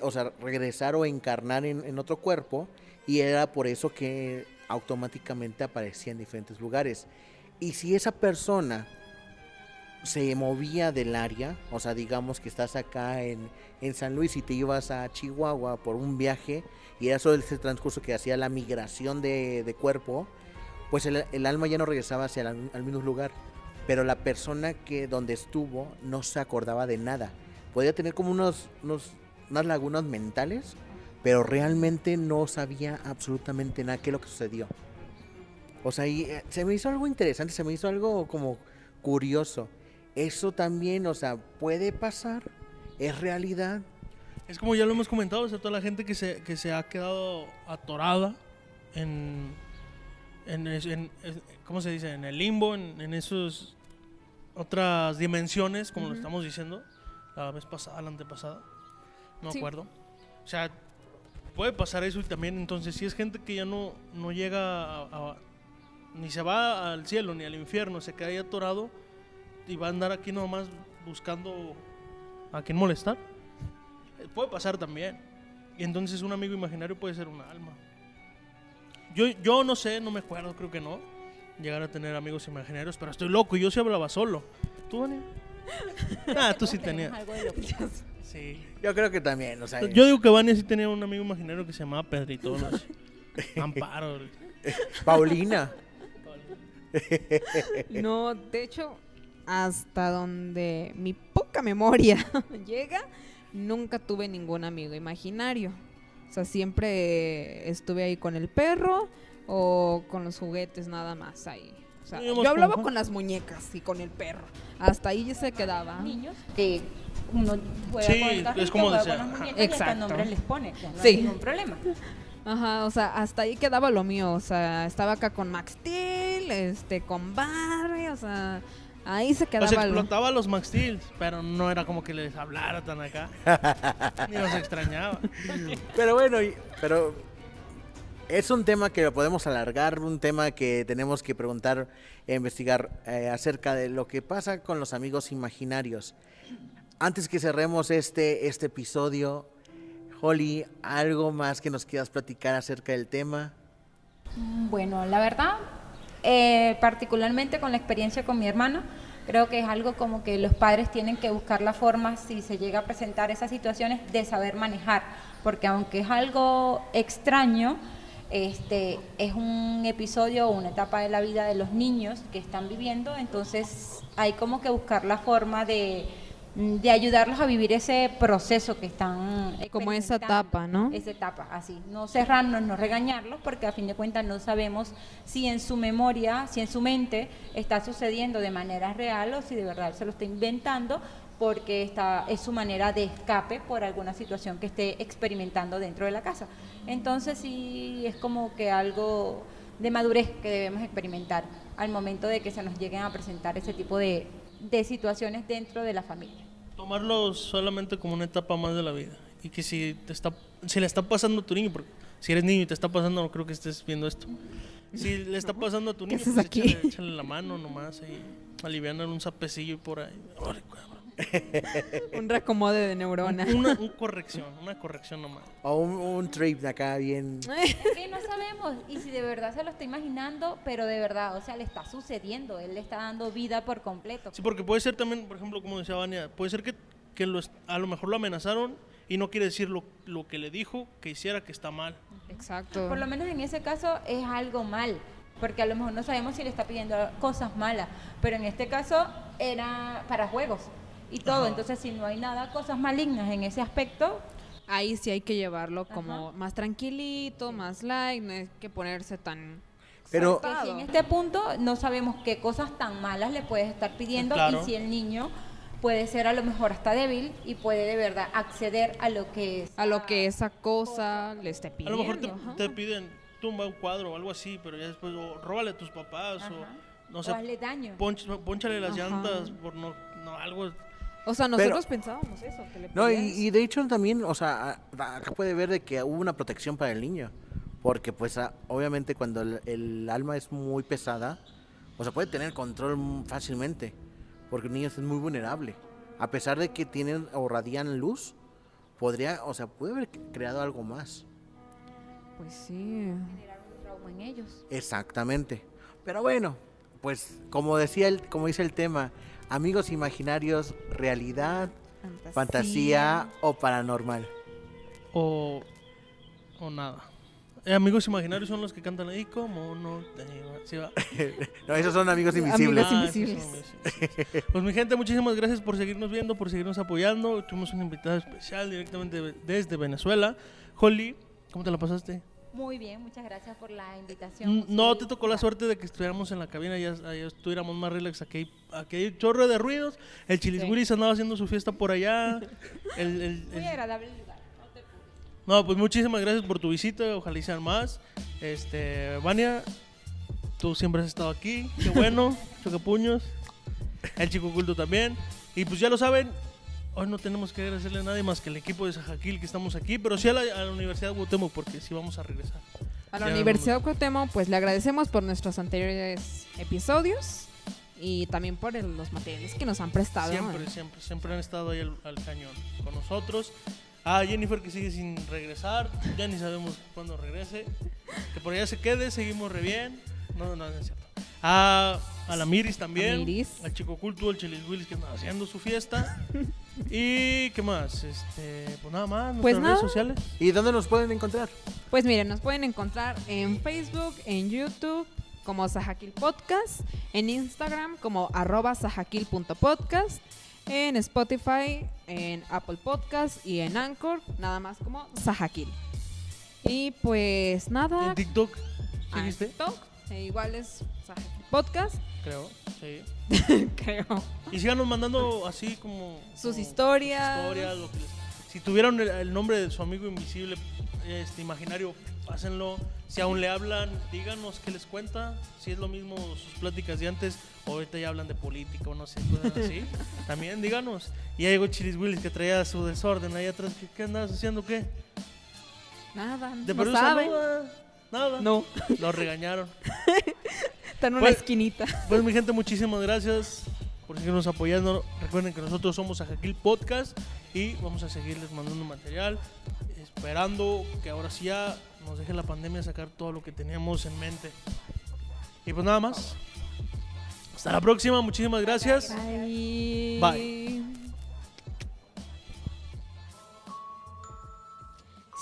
o sea, regresar o encarnar en, en otro cuerpo y era por eso que automáticamente aparecía en diferentes lugares. Y si esa persona se movía del área, o sea, digamos que estás acá en, en San Luis y te ibas a Chihuahua por un viaje y era solo ese transcurso que hacía la migración de, de cuerpo, pues el, el alma ya no regresaba hacia el- al mismo lugar pero la persona que donde estuvo no se acordaba de nada. Podía tener como unos, unos unas lagunas mentales, pero realmente no sabía absolutamente nada qué es lo que sucedió. O sea, y, eh, se me hizo algo interesante, se me hizo algo como curioso. Eso también, o sea, puede pasar, es realidad. Es como ya lo hemos comentado, o sea, toda la gente que se, que se ha quedado atorada en, en, en- ¿cómo se dice? En el limbo, en, en esos otras dimensiones, como lo estamos diciendo, la vez pasada, la antepasada, no me Sí. acuerdo. O sea, puede pasar eso y también entonces si es gente que ya no, no llega a, a- ni se va al cielo ni al infierno, se queda ahí atorado y va a andar aquí nomás buscando a quién molestar. Puede pasar también. Y entonces un amigo imaginario puede ser un alma. Yo, yo no sé, no me acuerdo, creo que no. Llegar a tener amigos imaginarios, pero estoy loco. Yo sí hablaba solo. ¿Tú, Dani? Ah, tú sí tenías. Sí. Yo creo que también, o sea, Yo digo que Vania sí tenía un amigo imaginario que se llamaba Pedrito. Amparo. Paulina. No, de hecho, hasta donde mi poca memoria llega, nunca tuve ningún amigo imaginario. O sea, siempre estuve ahí con el perro o con los juguetes nada más ahí. O sea, yo hablaba con- las muñecas y con el perro. Hasta ahí ya se quedaba. Niños que uno juega Sí, con el es como juega decía, con las ajá. muñecas y hasta Exacto. nombre les pone. ya no Sí. hay ningún problema. Ajá, o sea, hasta ahí quedaba lo mío. O sea, estaba acá con Max Steel, este, con Barry, o sea, Ahí se Los quedaba algo. explotaba los Max Steel, pero no era como que les hablara tan acá. Ni los extrañaba. Pero bueno, y- pero es un tema que lo podemos alargar, un tema que tenemos que preguntar e investigar eh, acerca de lo que pasa con los amigos imaginarios. Antes que cerremos este, este episodio, Holly, ¿algo más que nos quieras platicar acerca del tema? Bueno, la verdad, eh, particularmente con la experiencia con mi hermana, creo que es algo como que los padres tienen que buscar la forma, si se llega a presentar esas situaciones, de saber manejar, porque aunque es algo extraño, este, es un episodio o una etapa de la vida de los niños que están viviendo, entonces hay como que buscar la forma de, de ayudarlos a vivir ese proceso que están Como esa etapa, ¿no? Esa etapa, así. No cerrarnos, no regañarlos, porque a fin de cuentas no sabemos si en su memoria, si en su mente está sucediendo de manera real o si de verdad se lo está inventando porque está, es su manera de escape por alguna situación que esté experimentando dentro de la casa. Entonces sí es como que algo de madurez que debemos experimentar al momento de que se nos lleguen a presentar ese tipo de, de situaciones dentro de la familia. Tomarlo solamente como una etapa más de la vida. Y que si te está, si le está pasando a tu niño, porque si eres niño y te está pasando, no creo que estés viendo esto. Si le está pasando a tu ¿Qué niño, pues échale, échale la mano nomás y alivianan un sapecillo y por ahí. Un recomode de neurona. Una, un corrección, una corrección nomás. O un, un trip de acá bien... Es que no sabemos y si de verdad se lo está imaginando, pero de verdad, o sea, le está sucediendo, él le está dando vida por completo. Sí, porque puede ser también, por ejemplo, como decía Vania, puede ser que, que lo a lo mejor lo amenazaron y no quiere decir lo, lo que le dijo que hiciera que está mal. Exacto. Por lo menos en ese caso es algo mal, porque a lo mejor no sabemos si le está pidiendo cosas malas, pero en este caso era para juegos y todo, Ajá. entonces si no hay nada, cosas malignas en ese aspecto, Ahí sí hay que llevarlo como Ajá. más tranquilito, más light, no hay que ponerse tan... Pero- que si en este punto no sabemos qué cosas tan malas le puedes estar pidiendo Claro. y si el niño puede ser a lo mejor hasta débil y puede de verdad acceder a lo que es A lo que esa cosa le esté A lo mejor te, te piden tumba un cuadro o algo así, pero ya después, o róbale a tus papás, Ajá. o no o sé, hazle daño. ponch- ponchale las Ajá. llantas por no, no algo. O sea, nosotros pensábamos eso. Que le No, y, de hecho también, o sea, acá puede ver de que hubo una protección para el niño. Porque pues a- obviamente cuando el, el alma es muy pesada, o sea, puede tener control fácilmente. Porque el niño es muy vulnerable. A pesar de que tienen o radian luz, podría, o sea, puede haber creado algo más. Pues sí. generar un trauma en ellos. Exactamente. Pero bueno, pues como decía el, como dice el tema, amigos imaginarios, realidad, fantasía o paranormal. O, o nada. Eh, amigos imaginarios son los que cantan ahí como no te ¿sí va? No, esos son amigos invisibles. Amigos Ah, esos invisibles. son amigos invisibles. Pues mi gente, muchísimas gracias por seguirnos viendo, por seguirnos apoyando. Tuvimos una invitada especial directamente de- desde Venezuela. Holly, ¿cómo te la pasaste? Muy bien, muchas gracias por la invitación. Mm, No te tocó la suerte de que estuviéramos en la cabina, ya, ya estuviéramos más relax. Aquí aquí hay chorro de ruidos. El Chilis Sí. Andaba haciendo su fiesta por allá. El- el- Muy el- agradable lugar. no te preocupes. no, pues muchísimas gracias por tu visita. Ojalá y sean más. Este, Vania, tú siempre has estado aquí. Qué bueno. Chocapuños. El chico culto también. Y pues ya lo saben. Hoy no tenemos que agradecerle a nadie más que el equipo de Sajaquil que estamos aquí, pero sí a la, a la Universidad de Cuauhtémoc porque sí vamos a regresar. A la Ya Universidad de Cuauhtémoc, pues le agradecemos por nuestros anteriores episodios y también por el- los materiales que nos han prestado. Siempre, siempre, siempre han estado ahí al, al cañón con nosotros. A Jennifer que sigue sin regresar, ya ni sabemos cuándo regrese. Que por allá se quede, seguimos re bien. No, no, no es cierto. A, a la Miris también. A Miris. Al Chico Culto, al Chelis Willis que anda haciendo su fiesta. y qué más, este, pues nada más, nuestras Pues redes sociales. ¿Y dónde nos pueden encontrar? Pues miren, nos pueden encontrar en Facebook, en YouTube como Sajakil Podcast, en Instagram como arroba sajakil.podcast, en Spotify, en Apple Podcast y en Anchor, nada más como Sajakil. Y pues nada, En TikTok, ah, en ¿seguiste? TikTok, eh, igual es Sajakil Podcast, Creo, sí. creo. Y síganos mandando así como... Sus como historias. historias, lo que les- si tuvieran el, el nombre de su amigo invisible, este imaginario pásenlo. Si aún le hablan, díganos qué les cuenta. Si es lo mismo sus pláticas de antes, o ahorita ya hablan de política o no sé, cosas así. También díganos. Y ahí llegó Chilis Willis que traía su desorden ahí atrás. ¿Qué, qué andabas haciendo? ¿Qué? Nada, ¿De no saben. saluda? Nada. No, Lo regañaron. está en una Pues- esquinita. Pues mi gente, muchísimas gracias por seguirnos apoyando. Recuerden que nosotros somos Ajaquil Podcast y vamos a seguirles mandando material, esperando que ahora sí ya nos deje la pandemia sacar todo lo que teníamos en mente. Y pues nada más. Hasta la próxima, muchísimas gracias. Bye. Bye.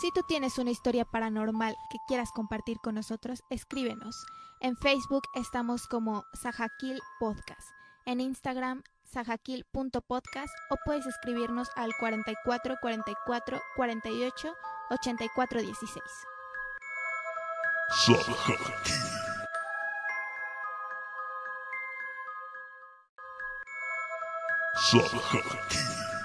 Si tú tienes una historia paranormal que quieras compartir con nosotros, escríbenos. En Facebook estamos como Sajakil Podcast. En Instagram, sajakil.podcast o puedes escribirnos al 44 44 48 84 16. Sajakil.